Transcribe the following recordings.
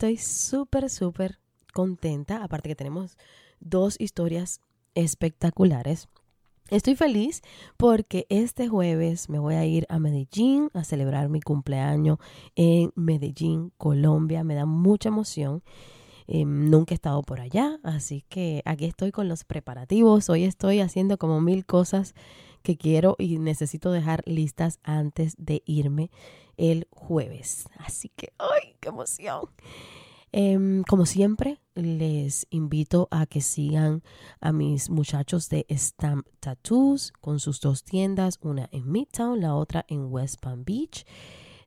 Estoy súper, súper contenta. Aparte que tenemos dos historias espectaculares. Estoy feliz porque este jueves me voy a ir a Medellín a celebrar mi cumpleaños en Medellín, Colombia. Me da mucha emoción. Em, nunca he estado por allá, así que aquí estoy con los preparativos. Hoy estoy haciendo como mil cosas que quiero y necesito dejar listas antes de irme el jueves. Así que, ¡ay, qué emoción! Em, como siempre, les invito a que sigan a mis muchachos de Stamp Tattoos con sus dos tiendas, una en Midtown, la otra en West Palm Beach.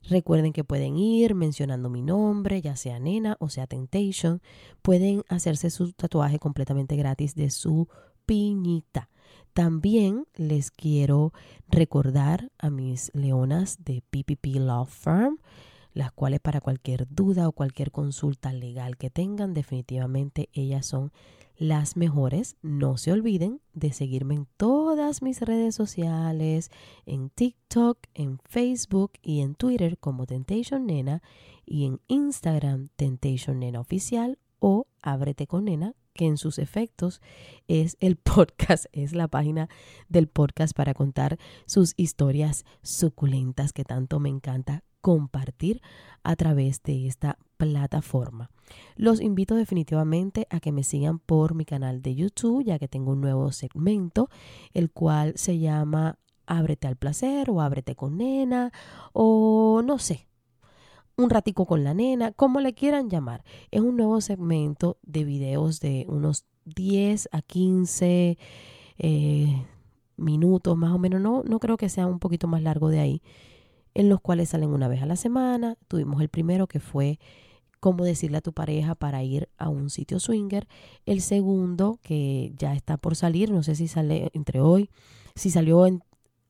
Recuerden que pueden ir mencionando mi nombre, ya sea Nena o sea Temptation. Pueden hacerse su tatuaje completamente gratis de su piñita. También les quiero recordar a mis leonas de PPP Law Firm, las cuales para cualquier duda o cualquier consulta legal que tengan, definitivamente ellas son las mejores. No se olviden de seguirme en todas mis redes sociales, en TikTok, en Facebook y en Twitter como Temptation Nena y en Instagram Temptation Nena Oficial o Ábrete con Nena que en sus efectos es el podcast, es la página del podcast para contar sus historias suculentas que tanto me encanta compartir a través de esta plataforma. Los invito definitivamente a que me sigan por mi canal de YouTube, ya que tengo un nuevo segmento, el cual se llama Ábrete al placer o Ábrete con nena o no sé, un ratico con la nena, como le quieran llamar. Es un nuevo segmento de videos de unos 10 a 15 eh, minutos más o menos. No, no creo que sea un poquito más largo de ahí, en los cuales salen una vez a la semana. Tuvimos el primero que fue cómo decirle a tu pareja para ir a un sitio swinger. El segundo que ya está por salir, no sé si sale entre hoy, si salió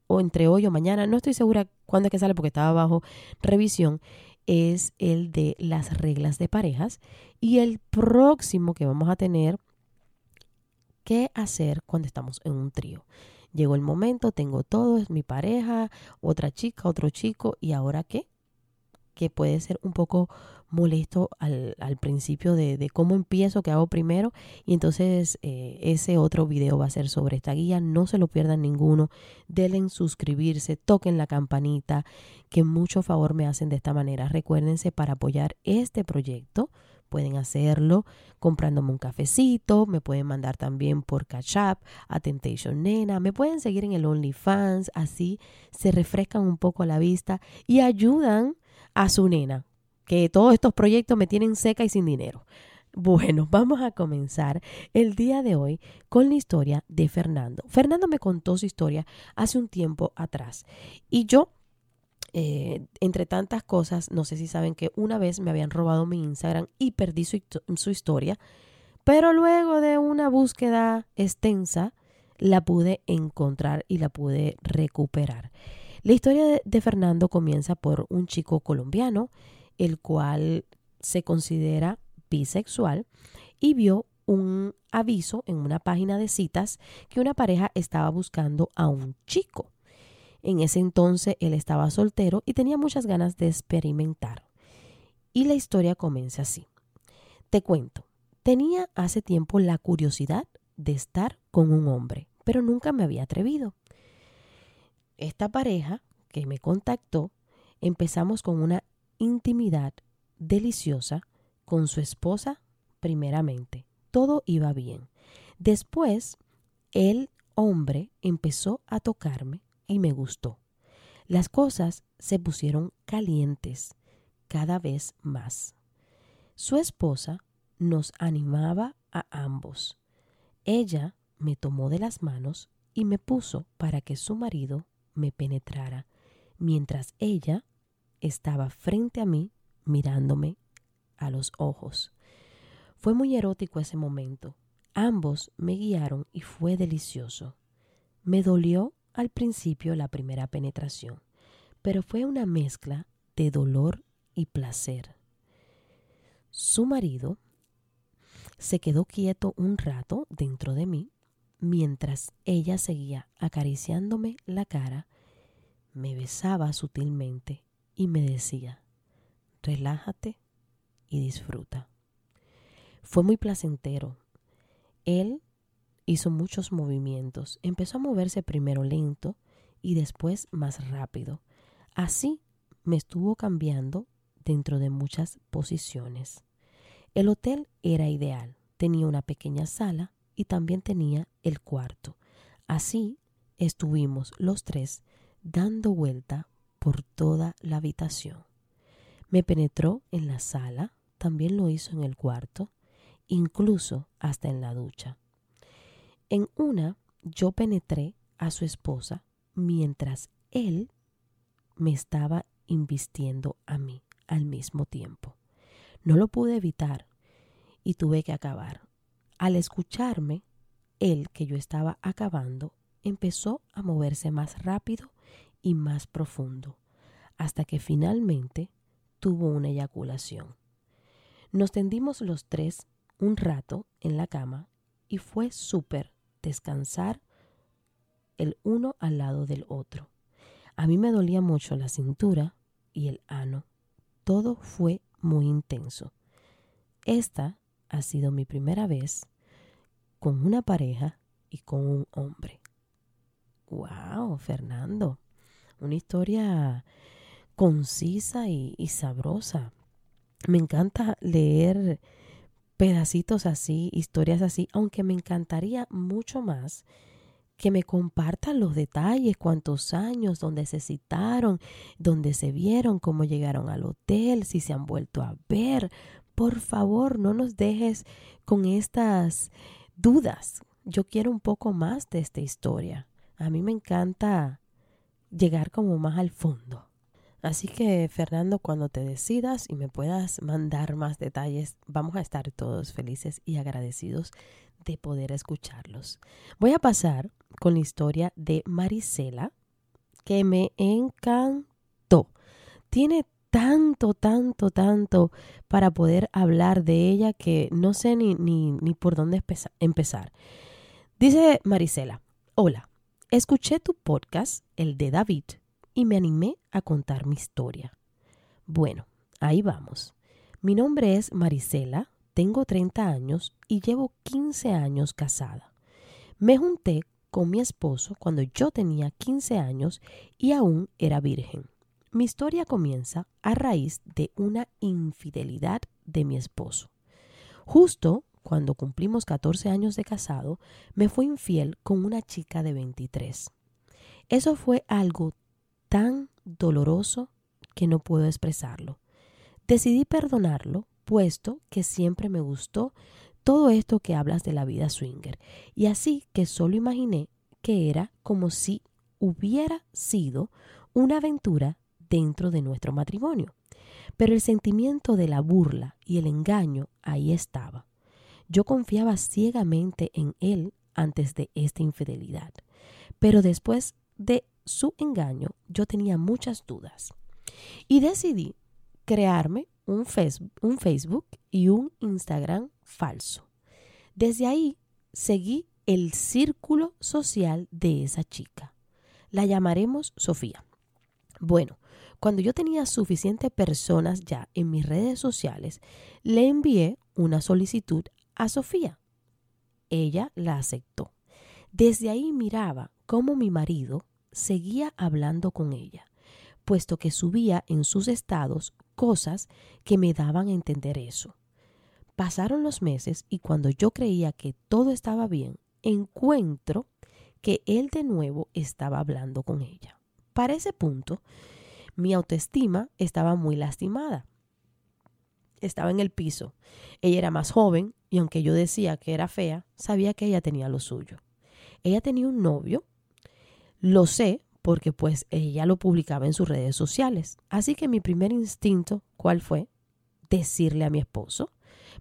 o entre hoy o mañana, no estoy segura cuándo es que sale porque estaba bajo revisión es el de las reglas de parejas y el próximo que vamos a tener qué hacer cuando estamos en un trío. Llegó el momento, tengo todo, es mi pareja, otra chica, otro chico y ahora qué? Que puede ser un poco molesto al, principio de, cómo empiezo, qué hago primero. Y entonces eh, ese otro video va a ser sobre esta guía. No se lo pierdan ninguno. Denle en suscribirse, toquen la campanita, que mucho favor me hacen de esta manera. Recuérdense para apoyar este proyecto. Pueden hacerlo comprándome un cafecito, me pueden mandar también por Catch Up a Temptation Nena, me pueden seguir en el OnlyFans, así se refrescan un poco la vista y ayudan a su nena que todos estos proyectos me tienen seca y sin dinero. Bueno, vamos a comenzar el día de hoy con la historia de Fernando. Fernando me contó su historia hace un tiempo atrás y yo, eh, entre tantas cosas, no sé si saben que una vez me habían robado mi Instagram y perdí su, historia, pero luego de una búsqueda extensa la pude encontrar y la pude recuperar. La historia de Fernando comienza por un chico colombiano el cual se considera bisexual y vio un aviso en una página de citas que una pareja estaba buscando a un chico. En ese entonces él estaba soltero y tenía muchas ganas de experimentar. Y la historia comienza así. Te cuento, tenía hace tiempo la curiosidad de estar con un hombre, pero nunca me había atrevido. Esta pareja que me contactó, empezamos con una intimidad deliciosa con su esposa primeramente. Todo iba bien. Después, el hombre empezó a tocarme y me gustó. Las cosas se pusieron calientes cada vez más. Su esposa nos animaba a ambos. Ella me tomó de las manos y me puso para que su marido me penetrara, mientras ella estaba frente a mí mirándome a los ojos. Fue muy erótico ese momento. Ambos me guiaron y fue delicioso. Me dolió al principio la primera penetración, pero fue una mezcla de dolor y placer. Su marido se quedó quieto un rato dentro de mí mientras ella seguía acariciándome la cara, me besaba sutilmente y me decía, relájate y disfruta. Fue muy placentero. Él hizo muchos movimientos. Empezó a moverse primero lento y después más rápido. Así me estuvo cambiando dentro de muchas posiciones. El hotel era ideal. Tenía una pequeña sala y también tenía el cuarto. Así estuvimos los tres dando vuelta por toda la habitación. Me penetró en la sala, también lo hizo en el cuarto, incluso hasta en la ducha. En una yo penetré a su esposa mientras él me estaba invistiendo a mí al mismo tiempo. No lo pude evitar y tuve que acabar. Al escucharme, él que yo estaba acabando empezó a moverse más rápido y más profundo, hasta que finalmente tuvo una eyaculación. Nos tendimos los tres un rato en la cama y fue súper descansar el uno al lado del otro. A mí me dolía mucho la cintura y el ano. Todo fue muy intenso. Esta ha sido mi primera vez con una pareja y con un hombre. ¡Wow, Fernando! Una historia concisa y, sabrosa. Me encanta leer pedacitos así, historias así, aunque me encantaría mucho más que me compartan los detalles, cuántos años, dónde se citaron, dónde se vieron, cómo llegaron al hotel, si se han vuelto a ver. Por favor, no nos dejes con estas dudas. Yo quiero un poco más de esta historia. A mí me encanta llegar como más al fondo. Así que, Fernando, cuando te decidas y me puedas mandar más detalles, vamos a estar todos felices y agradecidos de poder escucharlos. Voy a pasar con la historia de Marisela, que me encantó. Tiene tanto, tanto, tanto para poder hablar de ella que no sé ni, ni, ni por dónde empezar. Dice Marisela, hola, escuché tu podcast, el de David, y me animé a contar mi historia. Bueno, ahí vamos. Mi nombre es Marisela, tengo 30 años y llevo 15 años casada. Me junté con mi esposo cuando yo tenía 15 años y aún era virgen. Mi historia comienza a raíz de una infidelidad de mi esposo. Justo cuando cumplimos 14 años de casado, me fue infiel con una chica de 23. Eso fue algo tan doloroso que no puedo expresarlo. Decidí perdonarlo, puesto que siempre me gustó todo esto que hablas de la vida swinger, y así que solo imaginé que era como si hubiera sido una aventura dentro de nuestro matrimonio. Pero el sentimiento de la burla y el engaño ahí estaba. Yo confiaba ciegamente en él antes de esta infidelidad, pero después de su engaño yo tenía muchas dudas y decidí crearme un Facebook, y un Instagram falso. Desde ahí seguí el círculo social de esa chica. La llamaremos Sofía. Bueno, cuando yo tenía suficientes personas ya en mis redes sociales, le envié una solicitud a Sofía. Ella la aceptó. Desde ahí miraba cómo mi marido seguía hablando con ella, puesto que subía en sus estados cosas que me daban a entender eso. Pasaron los meses y cuando yo creía que todo estaba bien, encuentro que él de nuevo estaba hablando con ella. Para ese punto, mi autoestima estaba muy lastimada. Estaba en el piso. Ella era más joven y aunque yo decía que era fea, sabía que ella tenía lo suyo. Ella tenía un novio, lo sé porque pues ella lo publicaba en sus redes sociales. Así que mi primer instinto, ¿cuál fue? Decirle a mi esposo.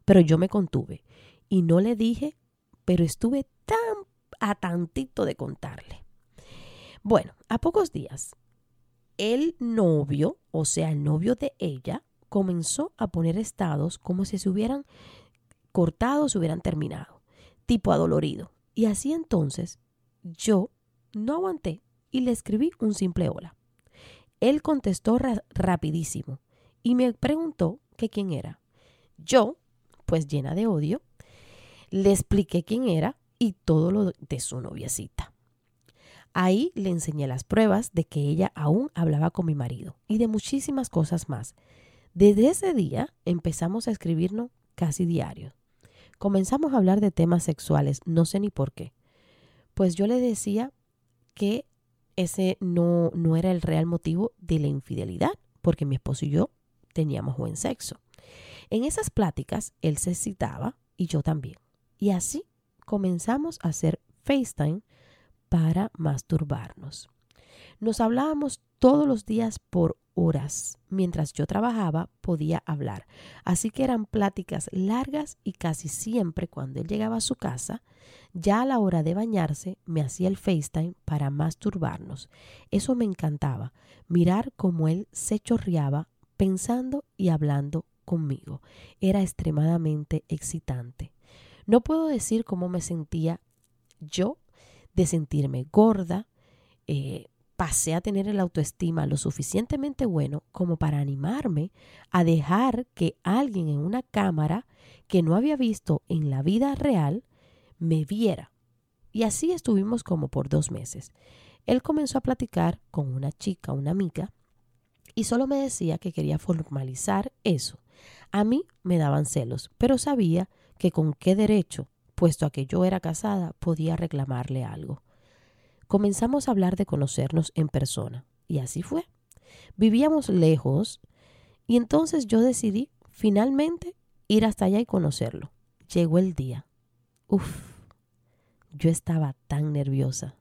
Pero yo me contuve y no le dije, pero estuve tan a tantito de contarle. Bueno, a pocos días, el novio, o sea, el novio de ella, comenzó a poner estados como si se hubieran cortado, se hubieran terminado, tipo adolorido. Y así entonces yo no aguanté y le escribí un simple hola. Él contestó rapidísimo y me preguntó que quién era. Yo, pues llena de odio, le expliqué quién era y todo lo de su noviecita. Ahí le enseñé las pruebas de que ella aún hablaba con mi marido y de muchísimas cosas más. Desde ese día empezamos a escribirnos casi diario. Comenzamos a hablar de temas sexuales, no sé ni por qué. Pues yo le decía que ese no, no era el real motivo de la infidelidad, porque mi esposo y yo teníamos buen sexo. En esas pláticas él se citaba y yo también. Y así comenzamos a hacer FaceTime para masturbarnos. Nos hablábamos todos los días por horas. Mientras yo trabajaba podía hablar. Así que eran pláticas largas y casi siempre cuando él llegaba a su casa, ya a la hora de bañarse me hacía el FaceTime para masturbarnos. Eso me encantaba, mirar cómo él se chorreaba pensando y hablando conmigo. Era extremadamente excitante. No puedo decir cómo me sentía yo de sentirme gorda, eh, pasé a tener el autoestima lo suficientemente bueno como para animarme a dejar que alguien en una cámara que no había visto en la vida real me viera. Y así estuvimos como por dos meses. Él comenzó a platicar con una chica, una amiga, y solo me decía que quería formalizar eso. A mí me daban celos, pero sabía que con qué derecho, puesto a que yo era casada, podía reclamarle algo. Comenzamos a hablar de conocernos en persona, y así fue. Vivíamos lejos, y entonces yo decidí finalmente ir hasta allá y conocerlo. Llegó el día. Uf, yo estaba tan nerviosa.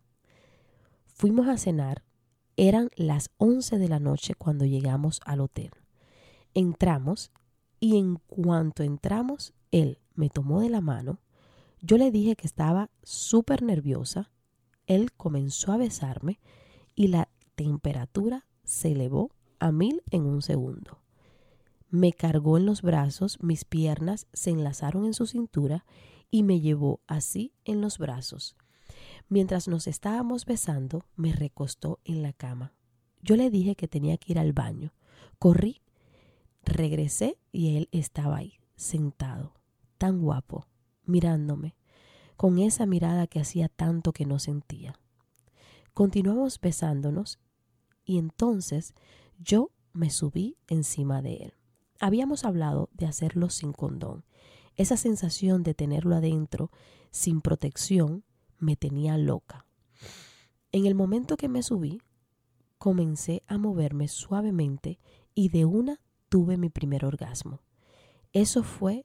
Fuimos a cenar. Eran las 11 de la noche cuando llegamos al hotel. Entramos y en cuanto entramos, él me tomó de la mano, yo le dije que estaba súper nerviosa, él comenzó a besarme y la temperatura se elevó a mil en un segundo. Me cargó en los brazos, mis piernas se enlazaron en su cintura y me llevó así en los brazos. Mientras nos estábamos besando, me recostó en la cama. Yo le dije que tenía que ir al baño. Corrí, regresé y él estaba ahí, sentado, tan guapo, mirándome, con esa mirada que hacía tanto que no sentía. Continuamos besándonos y entonces yo me subí encima de él. Habíamos hablado de hacerlo sin condón. Esa sensación de tenerlo adentro, sin protección, me tenía loca. En el momento que me subí, comencé a moverme suavemente y de una tuve mi primer orgasmo. Eso fue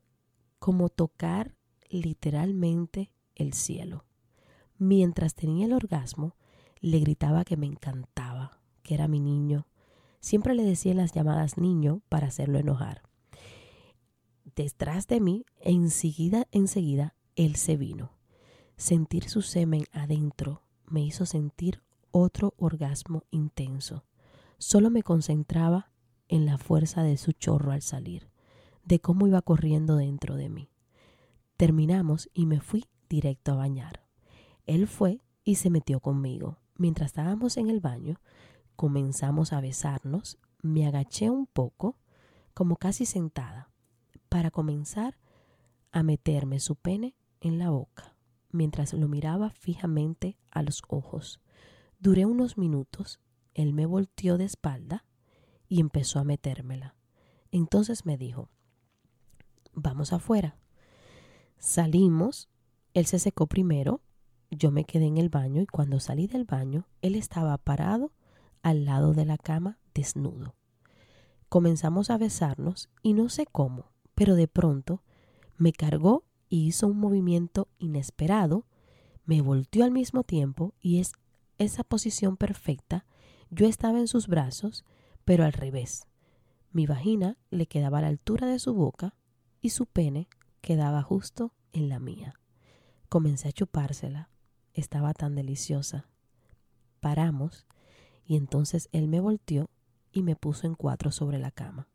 como tocar literalmente el cielo. Mientras tenía el orgasmo, le gritaba que me encantaba, que era mi niño. Siempre le decía las llamadas niño para hacerlo enojar. Detrás de mí, enseguida, enseguida, él se vino. Sentir su semen adentro me hizo sentir otro orgasmo intenso. Solo me concentraba en la fuerza de su chorro al salir, de cómo iba corriendo dentro de mí. Terminamos y me fui directo a bañar. Él fue y se metió conmigo. Mientras estábamos en el baño, comenzamos a besarnos, me agaché un poco, como casi sentada, para comenzar a meterme su pene en la boca, mientras lo miraba fijamente a los ojos. Duré unos minutos, él me volteó de espalda y empezó a metérmela. Entonces me dijo, vamos afuera. Salimos, él se secó primero, yo me quedé en el baño y cuando salí del baño, él estaba parado al lado de la cama desnudo. Comenzamos a besarnos y no sé cómo, pero de pronto me cargó y hizo un movimiento inesperado, me volteó al mismo tiempo y es esa posición perfecta, yo estaba en sus brazos, pero al revés. Mi vagina le quedaba a la altura de su boca y su pene quedaba justo en la mía. Comencé a chupársela. Estaba tan deliciosa. Paramos y entonces él me volteó y me puso en cuatro sobre la cama.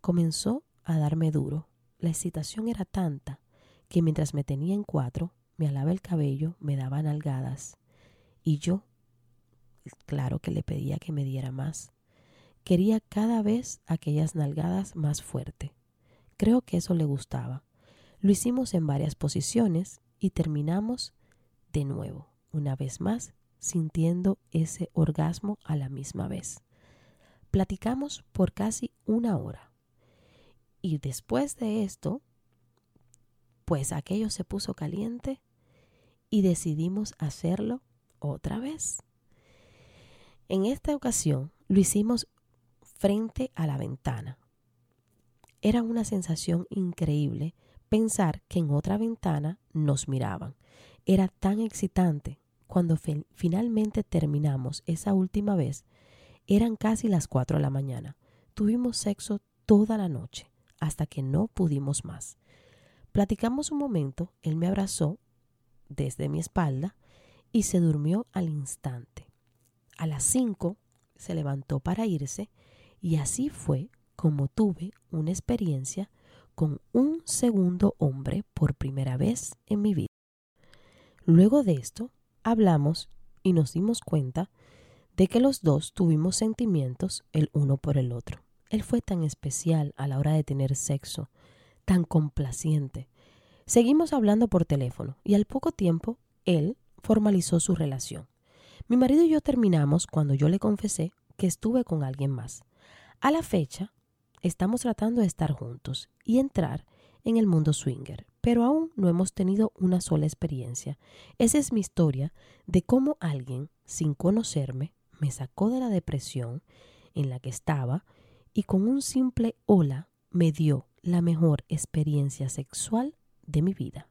Comenzó a darme duro. La excitación era tanta que mientras me tenía en cuatro, me alaba el cabello, me daba nalgadas. Y yo, claro que le pedía que me diera más. Quería cada vez aquellas nalgadas más fuerte. Creo que eso le gustaba. Lo hicimos en varias posiciones y terminamos de nuevo, una vez más, sintiendo ese orgasmo a la misma vez. Platicamos por casi una hora. Y después de esto, pues aquello se puso caliente y decidimos hacerlo otra vez. En esta ocasión lo hicimos frente a la ventana. Era una sensación increíble pensar que en otra ventana nos miraban. Era tan excitante. Cuando finalmente terminamos esa última vez, eran casi las 4 de la mañana. Tuvimos sexo toda la noche, hasta que no pudimos más. Platicamos un momento, él me abrazó desde mi espalda y se durmió al instante. A las 5 se levantó para irse y así fue como tuve una experiencia con un segundo hombre por primera vez en mi vida. Luego de esto, hablamos y nos dimos cuenta de que los dos tuvimos sentimientos el uno por el otro. Él fue tan especial a la hora de tener sexo, tan complaciente. Seguimos hablando por teléfono y al poco tiempo él formalizó su relación. Mi marido y yo terminamos cuando yo le confesé que estuve con alguien más. A la fecha, estamos tratando de estar juntos y entrar en el mundo swinger, pero aún no hemos tenido una sola experiencia. Esa es mi historia de cómo alguien, sin conocerme, me sacó de la depresión en la que estaba y con un simple hola me dio la mejor experiencia sexual de mi vida.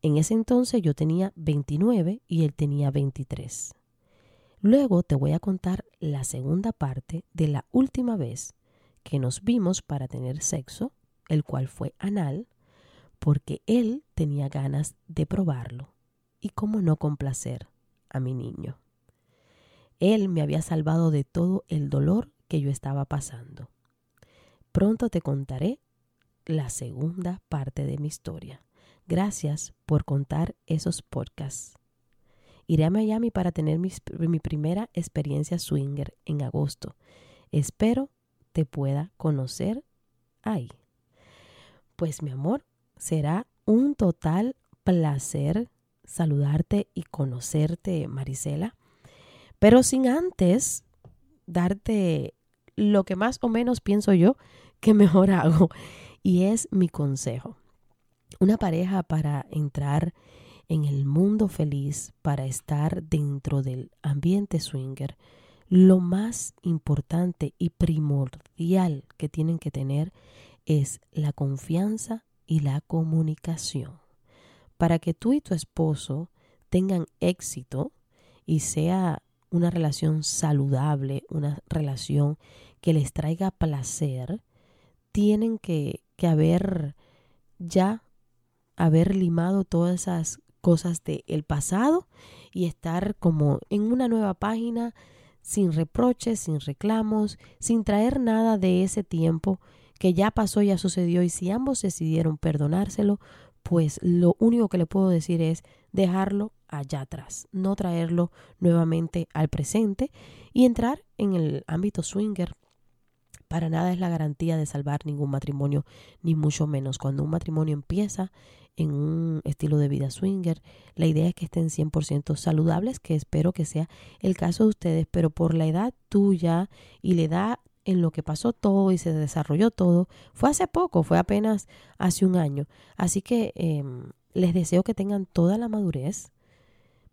En ese entonces yo tenía 29 y él tenía 23. Luego te voy a contar la segunda parte de la última vez que nos vimos para tener sexo, el cual fue anal, porque él tenía ganas de probarlo y cómo no complacer a mi niño. Él me había salvado de todo el dolor que yo estaba pasando. Pronto te contaré la segunda parte de mi historia. Gracias por contar esos podcasts. Iré a Miami para tener mi, mi primera experiencia swinger en agosto. Espero te pueda conocer ahí. Pues mi amor, será un total placer saludarte y conocerte, Marisela, pero sin antes darte lo que más o menos pienso yo que mejor hago, y es mi consejo. Una pareja para entrar en el mundo feliz, para estar dentro del ambiente swinger, lo más importante y primordial que tienen que tener es la confianza y la comunicación. Para que tú y tu esposo tengan éxito y sea una relación saludable, una relación que les traiga placer, tienen que, que haber ya haber limado todas esas cosas del pasado y estar como en una nueva página sin reproches, sin reclamos, sin traer nada de ese tiempo que ya pasó, ya sucedió y si ambos decidieron perdonárselo, pues lo único que le puedo decir es dejarlo allá atrás, no traerlo nuevamente al presente y entrar en el ámbito swinger. Para nada es la garantía de salvar ningún matrimonio, ni mucho menos. Cuando un matrimonio empieza en un estilo de vida swinger. La idea es que estén 100% saludables, que espero que sea el caso de ustedes, pero por la edad tuya y la edad en lo que pasó todo y se desarrolló todo, fue hace poco, fue apenas hace un año. Así que em, les deseo que tengan toda la madurez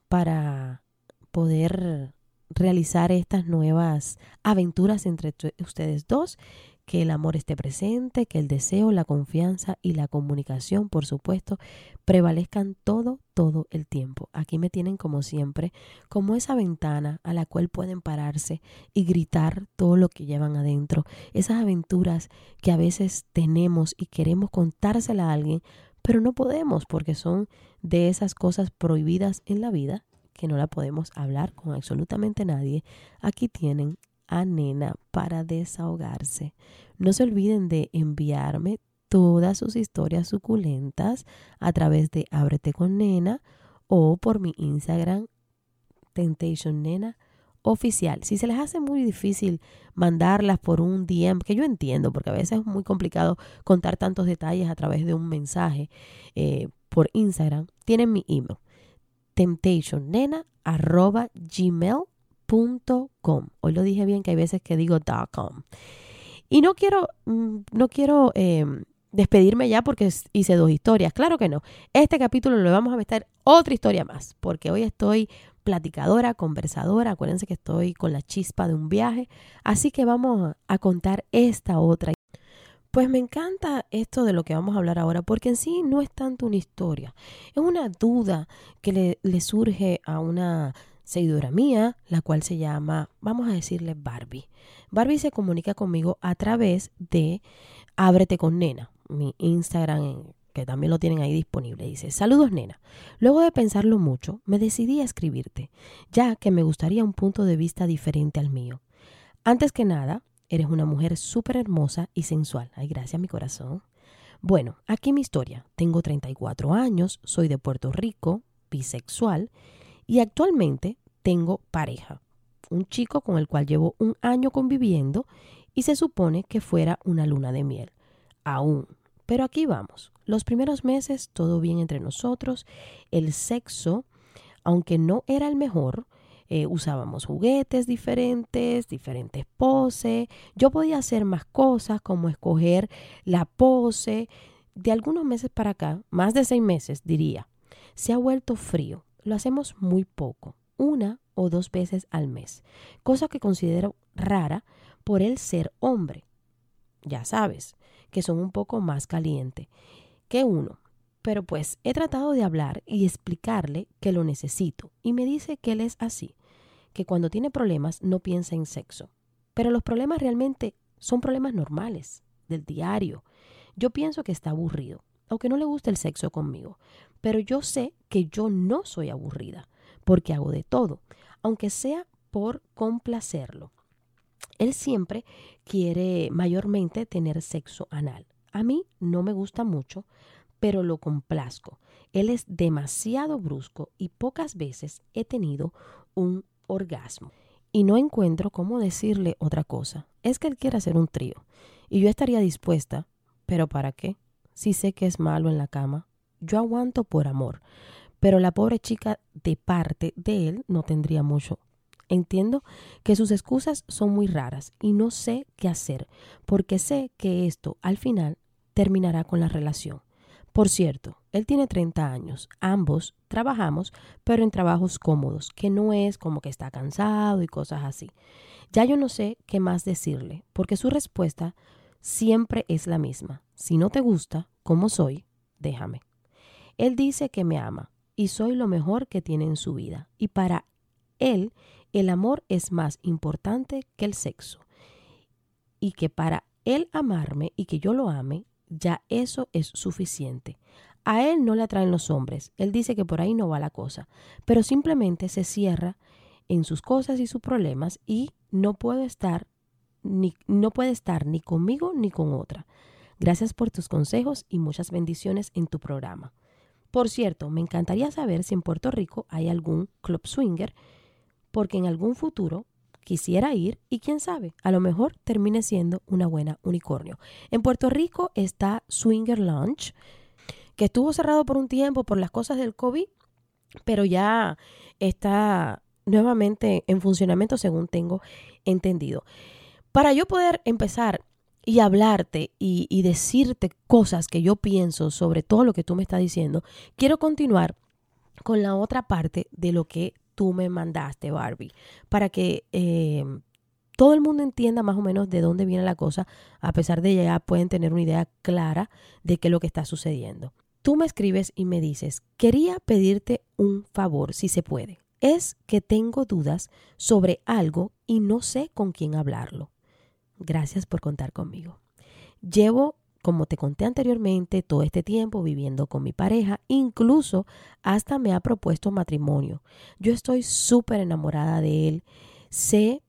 para poder realizar estas nuevas aventuras entre ustedes dos que el amor esté presente, que el deseo, la confianza y la comunicación, por supuesto, prevalezcan todo, todo el tiempo. Aquí me tienen como siempre, como esa ventana a la cual pueden pararse y gritar todo lo que llevan adentro, esas aventuras que a veces tenemos y queremos contársela a alguien, pero no podemos porque son de esas cosas prohibidas en la vida que no la podemos hablar con absolutamente nadie. Aquí tienen a Nena para desahogarse. No se olviden de enviarme todas sus historias suculentas a través de Ábrete con Nena o por mi Instagram Temptation Nena oficial. Si se les hace muy difícil mandarlas por un DM, que yo entiendo, porque a veces es muy complicado contar tantos detalles a través de un mensaje eh, por Instagram, tienen mi email temptationnena.gmail.com Hoy lo dije bien que hay veces que digo .com. Y no quiero, mm, no quiero em, despedirme ya porque hice dos historias. Claro que no. Este capítulo le vamos a meter otra historia más porque hoy estoy platicadora, conversadora. Acuérdense que estoy con la chispa de un viaje. Así que vamos a contar esta otra. Pues me encanta esto de lo que vamos a hablar ahora, porque en sí no es tanto una historia, es una duda que le surge a una seguidora mía, la cual se llama, vamos a decirle Barbie. Barbie se comunica conmigo a través de Ábrete con Nena, mi Instagram, que también lo tienen ahí disponible. Dice, saludos nena. Luego de pensarlo mucho, me decidí a escribirte, ya que me gustaría un punto de vista diferente al mío. Antes que nada, eres una mujer súper hermosa y sensual. Ay, gracias mi corazón. Bueno, aquí mi historia. Tengo 34 años, soy de Puerto Rico, bisexual y actualmente tengo pareja, un chico con el cual llevo un año conviviendo y se supone que fuera una luna de miel. Aún. Pero aquí vamos. Los primeros meses todo bien entre nosotros. El sexo, aunque no era el mejor, eh, usábamos juguetes diferentes, diferentes poses. Yo podía hacer más cosas como escoger la pose. De algunos meses para acá, más de seis meses diría, se ha vuelto frío lo hacemos muy poco, una o dos veces al mes, cosa que considero rara por el ser hombre. Ya sabes, que son un poco más caliente que uno. Pero pues he tratado de hablar y explicarle que lo necesito y me dice que él es así, que cuando tiene problemas no piensa en sexo. Pero los problemas realmente son problemas normales, del diario. Yo pienso que está aburrido o que no le gusta el sexo conmigo, pero yo sé que yo no soy aburrida, porque hago de todo, aunque sea por complacerlo. Él siempre quiere mayormente tener sexo anal. A mí no me gusta mucho, pero lo complazco. Él es demasiado brusco y pocas veces he tenido un orgasmo. Y no encuentro cómo decirle otra cosa. Es que él quiere hacer un trío. Y yo estaría dispuesta, pero ¿para qué? Si sé que es malo en la cama yo aguanto por amor, pero la pobre chica de parte de él no tendría mucho. Entiendo que sus excusas son muy raras y no sé qué hacer, porque sé que esto al final terminará con la relación. Por cierto, él tiene 30 años, ambos trabajamos, pero en trabajos cómodos, que no es como que está cansado y cosas así. Ya yo no sé qué más decirle, porque su respuesta siempre es la misma. Si no te gusta, como soy, déjame. Él dice que me ama y soy lo mejor que tiene en su vida. Y para él el amor es más importante que el sexo. Y que para él amarme y que yo lo ame, ya eso es suficiente. A él no le atraen los hombres. Él dice que por ahí no va la cosa. Pero simplemente se cierra en sus cosas y sus problemas y no puede estar ni, no puede estar ni conmigo ni con otra. Gracias por tus consejos y muchas bendiciones en tu programa. Por cierto, me encantaría saber si en Puerto Rico hay algún club swinger, porque en algún futuro quisiera ir y quién sabe, a lo mejor termine siendo una buena unicornio. En Puerto Rico está Swinger Lounge, que estuvo cerrado por un tiempo por las cosas del COVID, pero ya está nuevamente en funcionamiento según tengo entendido. Para yo poder empezar y hablarte y, decirte cosas que yo pienso sobre todo lo que tú me estás diciendo, quiero continuar con la otra parte de lo que tú me mandaste, Barbie, para que em, todo el mundo entienda más o menos de dónde viene la cosa, a pesar de ya pueden tener una idea clara de qué es lo que está sucediendo. Tú me escribes y me dices, quería pedirte un favor, si se puede. Es que tengo dudas sobre algo y no sé con quién hablarlo. Gracias por contar conmigo. Llevo, como te conté anteriormente, todo este tiempo viviendo con mi pareja, incluso hasta me ha propuesto matrimonio. Yo estoy súper enamorada de él. Sé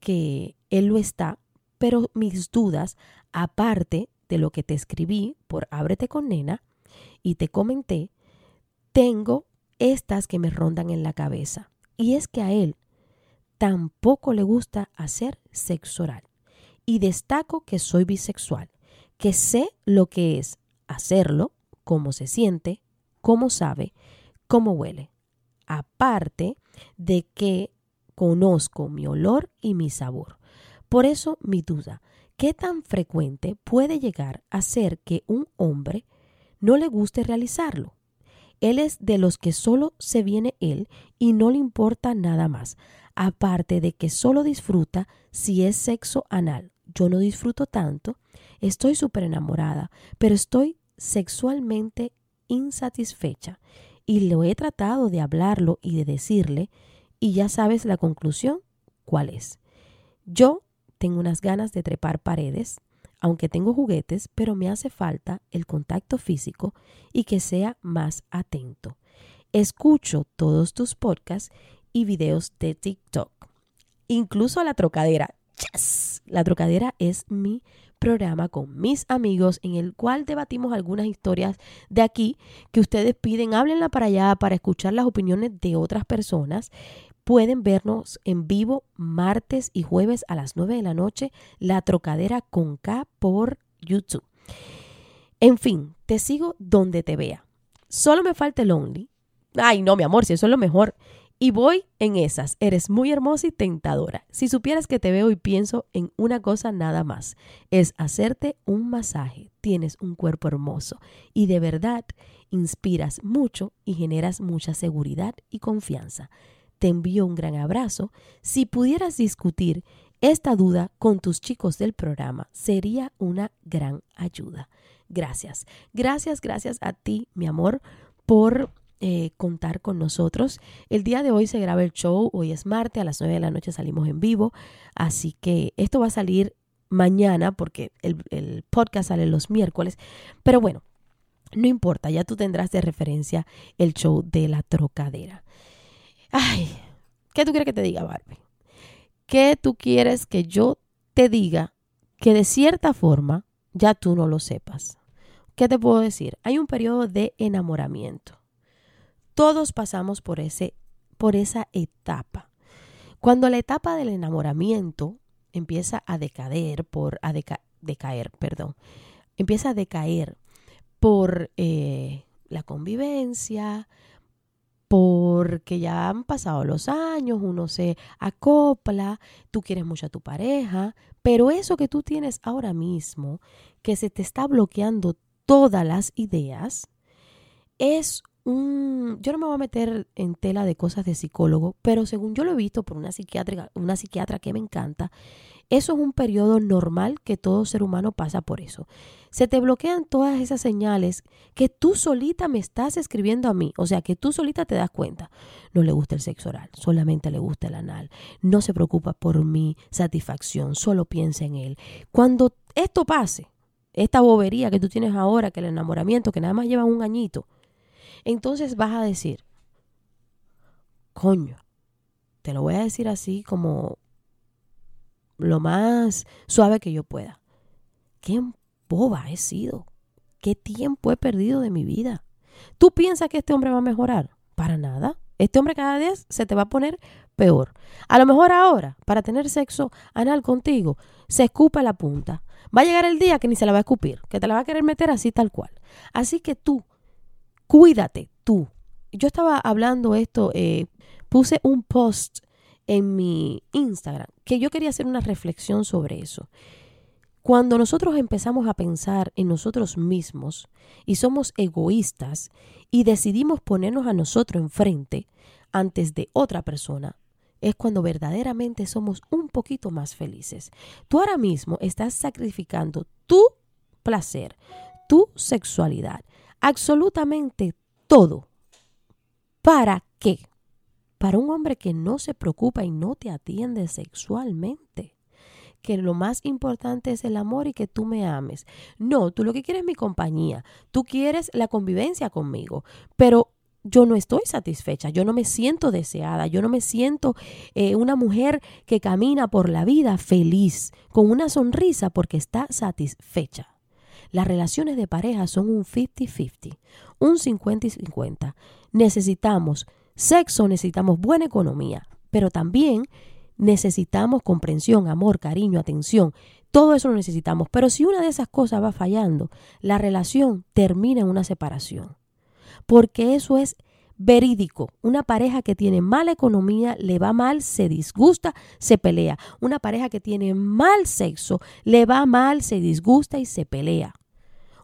que él lo está, pero mis dudas, aparte de lo que te escribí por Ábrete con Nena y te comenté, tengo estas que me rondan en la cabeza. Y es que a él tampoco le gusta hacer sexo oral. Y destaco que soy bisexual, que sé lo que es hacerlo, cómo se siente, cómo sabe, cómo huele. Aparte de que conozco mi olor y mi sabor. Por eso mi duda, ¿qué tan frecuente puede llegar a ser que un hombre no le guste realizarlo? Él es de los que solo se viene él y no le importa nada más, aparte de que solo disfruta si es sexo anal. Yo no disfruto tanto, estoy súper enamorada, pero estoy sexualmente insatisfecha y lo he tratado de hablarlo y de decirle y ya sabes la conclusión, ¿cuál es? Yo tengo unas ganas de trepar paredes, aunque tengo juguetes, pero me hace falta el contacto físico y que sea más atento. Escucho todos tus podcasts y videos de TikTok, incluso la trocadera. La trocadera es mi programa con mis amigos en el cual debatimos algunas historias de aquí que ustedes piden, háblenla para allá para escuchar las opiniones de otras personas Pueden vernos en vivo martes y jueves a las 9 de la noche, La Trocadera con K por YouTube. En fin, te sigo donde te vea. Solo me falta el Only. Ay, no, mi amor, si eso es lo mejor. Y voy en esas. Eres muy hermosa y tentadora. Si supieras que te veo y pienso en una cosa nada más, es hacerte un masaje. Tienes un cuerpo hermoso y de verdad inspiras mucho y generas mucha seguridad y confianza te envío un gran abrazo. Si pudieras discutir esta duda con tus chicos del programa, sería una gran ayuda. Gracias, gracias, gracias a ti, mi amor, por eh, contar con nosotros. El día de hoy se graba el show, hoy es martes, a las 9 de la noche salimos en vivo, así que esto va a salir mañana porque el, el podcast sale los miércoles, pero bueno, no importa, ya tú tendrás de referencia el show de la trocadera. Ay, ¿qué tú quieres que te diga, Barbie? ¿Qué tú quieres que yo te diga que de cierta forma ya tú no lo sepas? ¿Qué te puedo decir? Hay un periodo de enamoramiento. Todos pasamos por, ese, por esa etapa. Cuando la etapa del enamoramiento empieza a decaer, por a decaer, perdón, empieza a decaer por eh, la convivencia, porque ya han pasado los años, uno se acopla, tú quieres mucho a tu pareja, pero eso que tú tienes ahora mismo, que se te está bloqueando todas las ideas, es un... Yo no me voy a meter en tela de cosas de psicólogo, pero según yo lo he visto por una psiquiatra, una psiquiatra que me encanta, eso es un periodo normal que todo ser humano pasa por eso. Se te bloquean todas esas señales que tú solita me estás escribiendo a mí. O sea, que tú solita te das cuenta. No le gusta el sexo oral, solamente le gusta el anal. No se preocupa por mi satisfacción, solo piensa en él. Cuando esto pase, esta bobería que tú tienes ahora, que el enamoramiento, que nada más lleva un añito, entonces vas a decir, coño, te lo voy a decir así como lo más suave que yo pueda. Qué boba he sido. Qué tiempo he perdido de mi vida. ¿Tú piensas que este hombre va a mejorar? Para nada. Este hombre cada día se te va a poner peor. A lo mejor ahora, para tener sexo anal contigo, se escupa la punta. Va a llegar el día que ni se la va a escupir, que te la va a querer meter así tal cual. Así que tú, cuídate, tú. Yo estaba hablando esto, eh, puse un post en mi Instagram que yo quería hacer una reflexión sobre eso. Cuando nosotros empezamos a pensar en nosotros mismos y somos egoístas y decidimos ponernos a nosotros enfrente antes de otra persona, es cuando verdaderamente somos un poquito más felices. Tú ahora mismo estás sacrificando tu placer, tu sexualidad, absolutamente todo. ¿Para qué? Para un hombre que no se preocupa y no te atiende sexualmente. Que lo más importante es el amor y que tú me ames. No, tú lo que quieres es mi compañía. Tú quieres la convivencia conmigo. Pero yo no estoy satisfecha, yo no me siento deseada, yo no me siento eh, una mujer que camina por la vida feliz, con una sonrisa porque está satisfecha. Las relaciones de pareja son un 50-50, un 50 y 50. Necesitamos sexo, necesitamos buena economía, pero también necesitamos comprensión, amor, cariño, atención. Todo eso lo necesitamos. Pero si una de esas cosas va fallando, la relación termina en una separación porque eso es verídico. Una pareja que tiene mala economía, le va mal, se disgusta, se pelea. Una pareja que tiene mal sexo, le va mal, se disgusta y se pelea.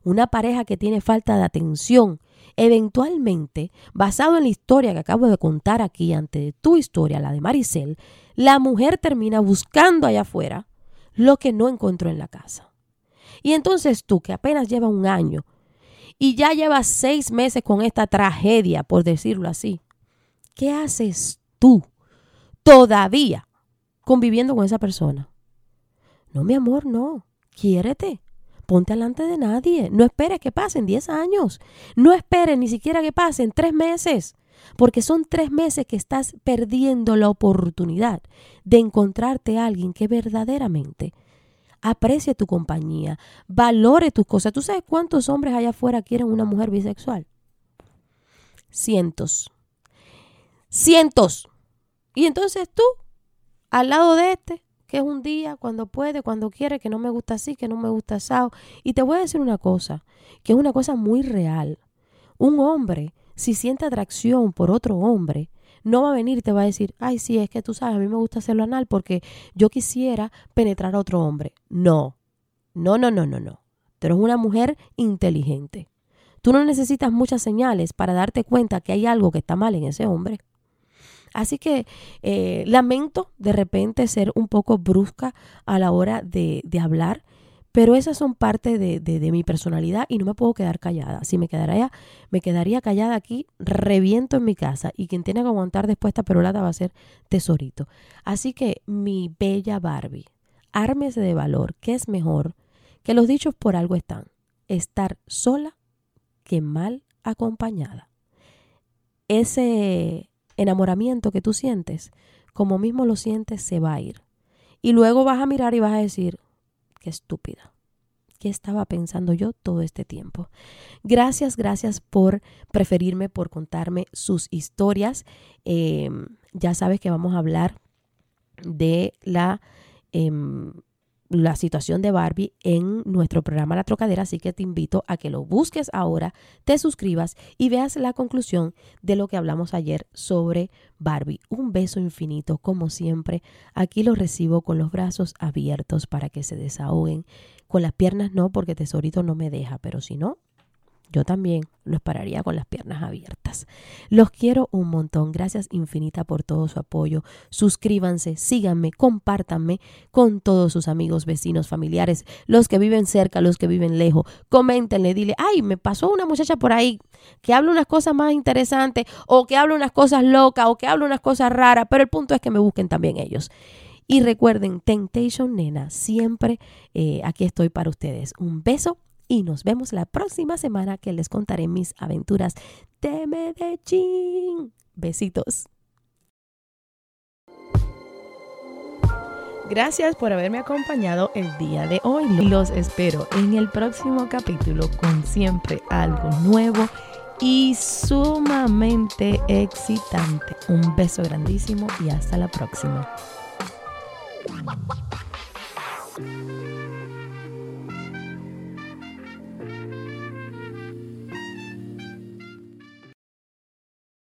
Una pareja que tiene falta de atención, eventualmente, basado en la historia que acabo de contar aquí ante tu historia, la de Maricel, la mujer termina buscando allá afuera lo que no encontró en la casa. Y entonces tú, que apenas lleva un año y ya llevas seis meses con esta tragedia, por decirlo así. ¿Qué haces tú todavía conviviendo con esa persona? No, mi amor, no. Quiérete. Ponte delante de nadie. No esperes que pasen 10 años. No esperes ni siquiera que pasen tres meses. Porque son tres meses que estás perdiendo la oportunidad de encontrarte a alguien que verdaderamente aprecie tu compañía, valore tus cosas. ¿Tú sabes cuántos hombres allá afuera quieren una mujer bisexual? Cientos. Cientos. Y entonces tú, al lado de este, que es un día, cuando puede, cuando quiere, que no me gusta así, que no me gusta asado. Y te voy a decir una cosa, que es una cosa muy real. Un hombre, si siente atracción por otro hombre, no va a venir y te va a decir, ay, sí, es que tú sabes, a mí me gusta hacerlo anal porque yo quisiera penetrar a otro hombre. No, no, no, no, no, no. Tú eres una mujer inteligente. Tú no necesitas muchas señales para darte cuenta que hay algo que está mal en ese hombre. Así que eh, lamento de repente ser un poco brusca a la hora de, de hablar pero esas son parte de, mi personalidad y no me puedo quedar callada. Si me quedaría, me quedaría callada aquí, reviento en mi casa y quien tiene que aguantar después esta perolata va a ser tesorito. Así que mi bella Barbie, ármese de valor, que es mejor que los dichos por algo están. Estar sola que mal acompañada. Ese enamoramiento que tú sientes, como mismo lo sientes, se va a ir. Y luego vas a mirar y vas a decir, qué estúpida. ¿Qué estaba pensando yo todo este tiempo? Gracias, gracias por preferirme, por contarme sus historias. Em, ya sabes que vamos a hablar de la em, la situación de Barbie en nuestro programa La Trocadera, así que te invito a que lo busques ahora, te suscribas y veas la conclusión de lo que hablamos ayer sobre Barbie. Un beso infinito, como siempre. Aquí lo recibo con los brazos abiertos para que se desahoguen. Con las piernas no, porque Tesorito no me deja, pero si no, yo también los pararía con las piernas abiertas. Los quiero un montón. Gracias infinita por todo su apoyo. Suscríbanse, síganme, compártanme con todos sus amigos, vecinos, familiares, los que viven cerca, los que viven lejos. Coméntenle, dile, ay, me pasó una muchacha por ahí que habla unas cosas más interesantes o que habla unas cosas locas o que habla unas cosas raras, pero el punto es que me busquen también ellos. Y recuerden, Temptation Nena, siempre eh, aquí estoy para ustedes. Un beso y nos vemos la próxima semana que les contaré mis aventuras de Medellín. Besitos. Gracias por haberme acompañado el día de hoy. Los espero en el próximo capítulo con siempre algo nuevo y sumamente excitante. Un beso grandísimo y hasta la próxima.